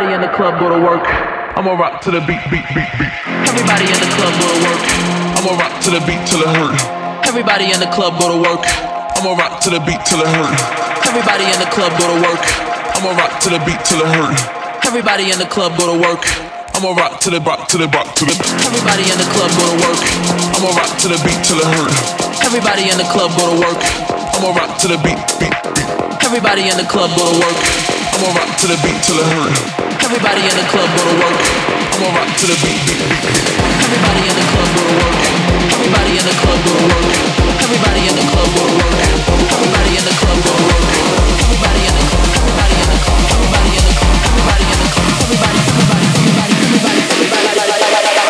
Everybody in the club, go to work. I'ma rock to the beat, beat, beat, beat. Everybody in the club, go to work. I'ma rock to the beat till it hurt. Everybody in the club, go to work. I'ma rock to the beat till it hurt. Everybody in the club, go to work. I'ma rock to the beat till it hurt. Everybody in the club, go to work. I'ma rock to the rock to the rock to the. Everybody in the club, go to work. I'ma rock to the beat till it hurt. Everybody in the club, go to work. I'ma rock to the beat, beat, beat. Everybody in the club go to work. I'ma rock to the beat till it hurt. Everybody in the club go to work. I'ma rock to the beat. Everybody in the club go to work. Everybody in the club go to work. Everybody in the club go to work. Everybody in the club go to work. Everybody in the club. Everybody in the club. Everybody in the club. Everybody in the club. Everybody, everybody, everybody, everybody, everybody.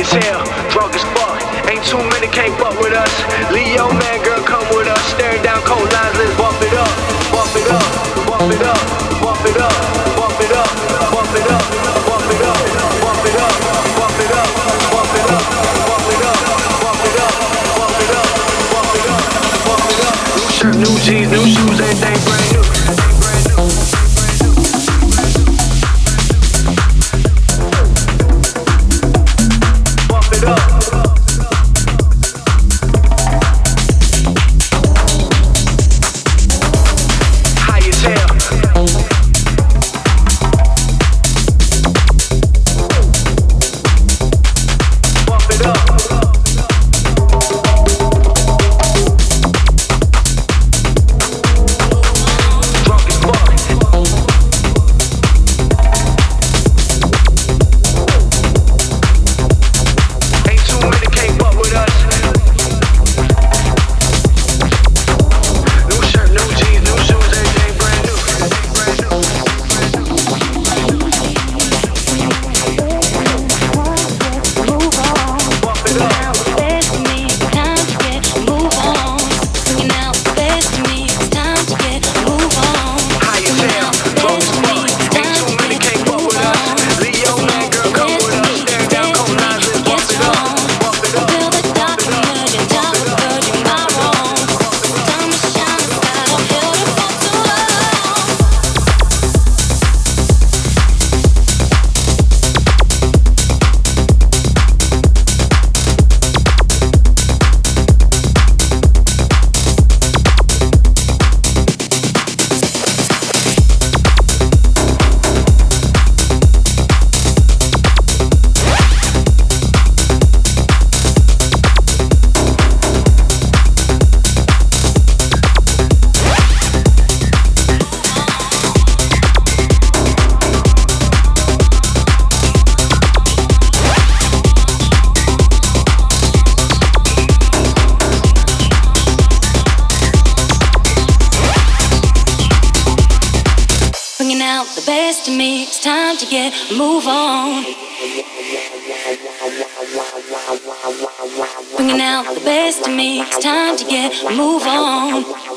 as hell, drunk as fuck. Ain't too many can't fuck with us. Leo, man, girl, come with us. Staring down cold lines, let's bump it up, bump it up, bump it up, bump it up, bump it up, bump it up, bump it up, bump it up, bump it up, bump it up, bump it up, bump it up, bump it up, bump it up, bump it up. New shirt, new jeans, new shoes, everything brand new. me. It's time to get move on.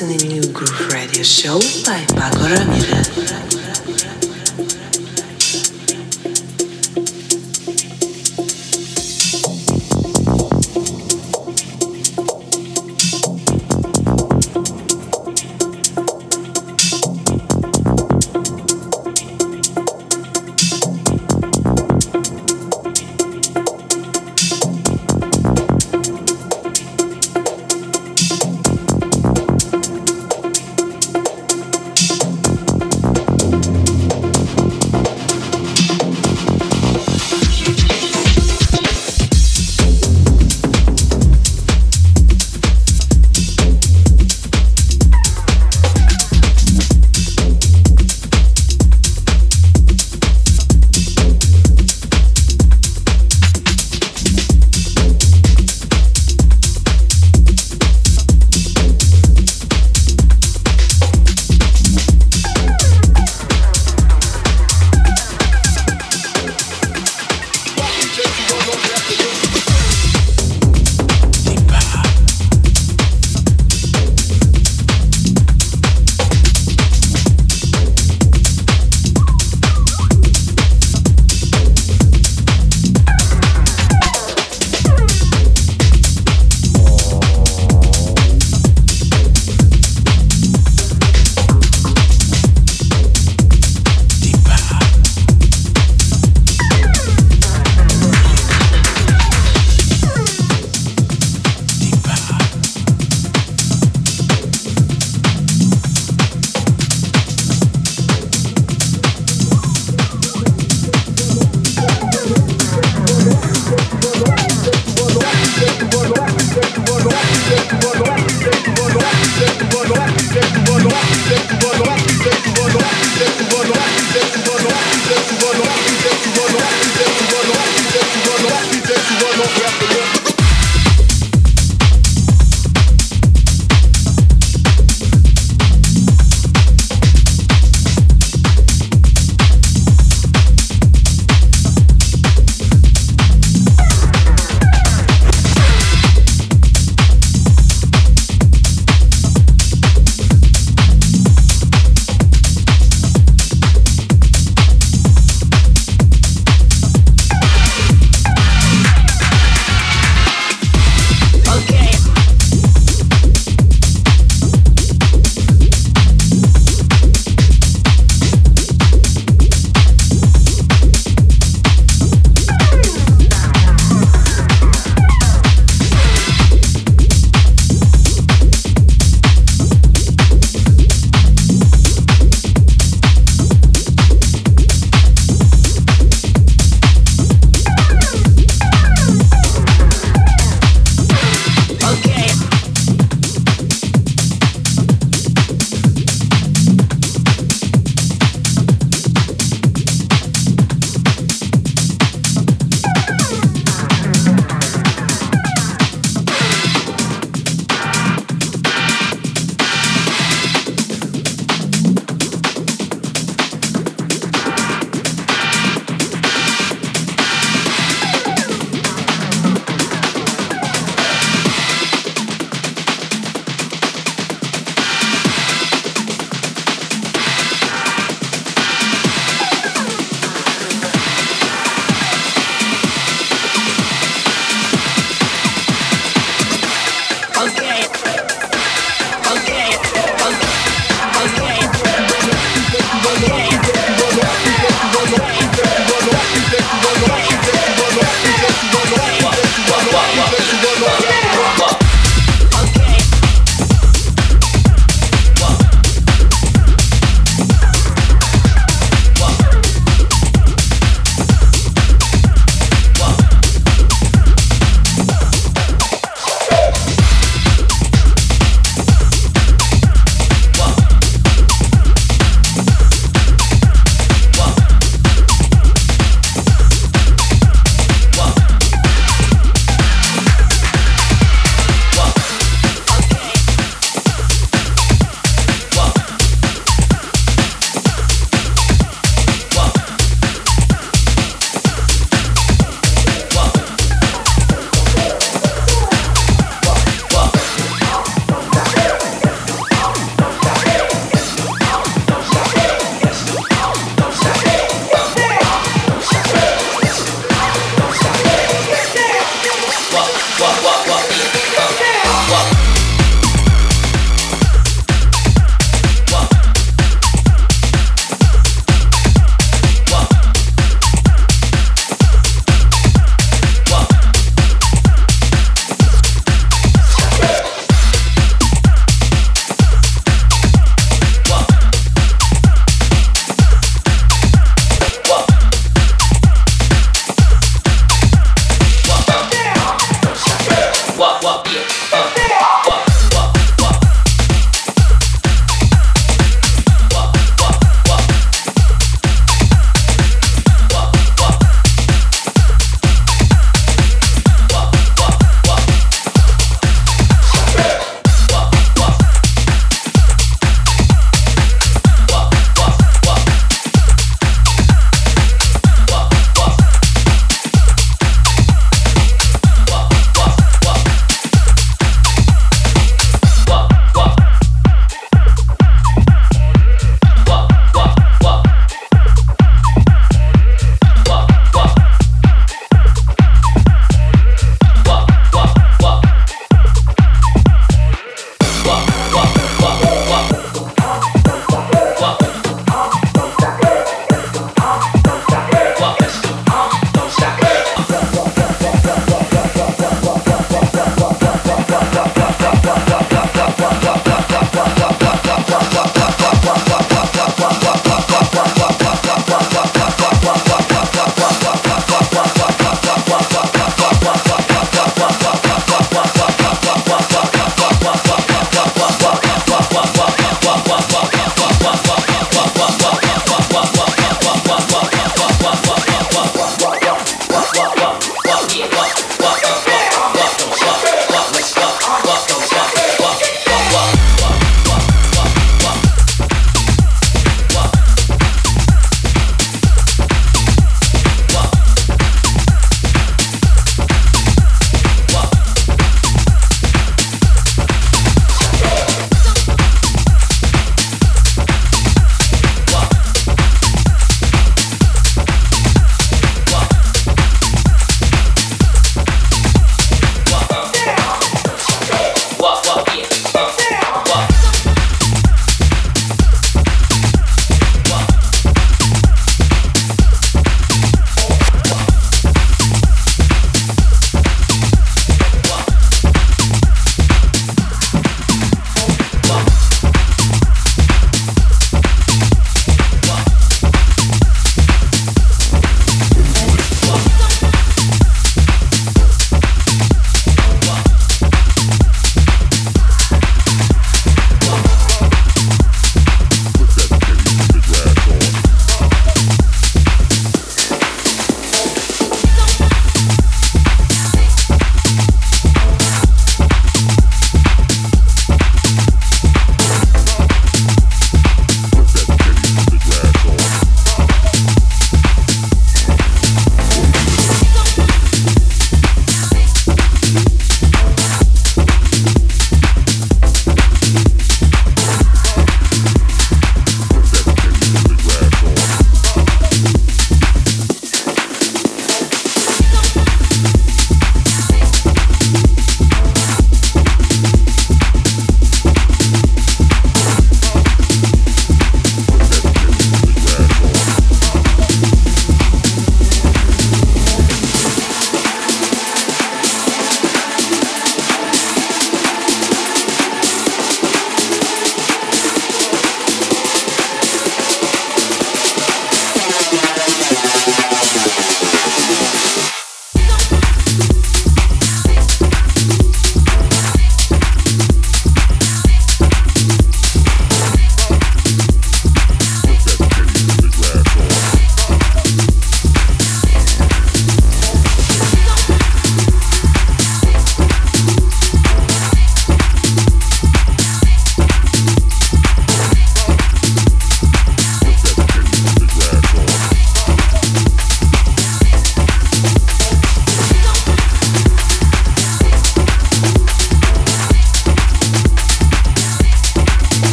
Listening to New Groove Radio Show by Pako Ramirez.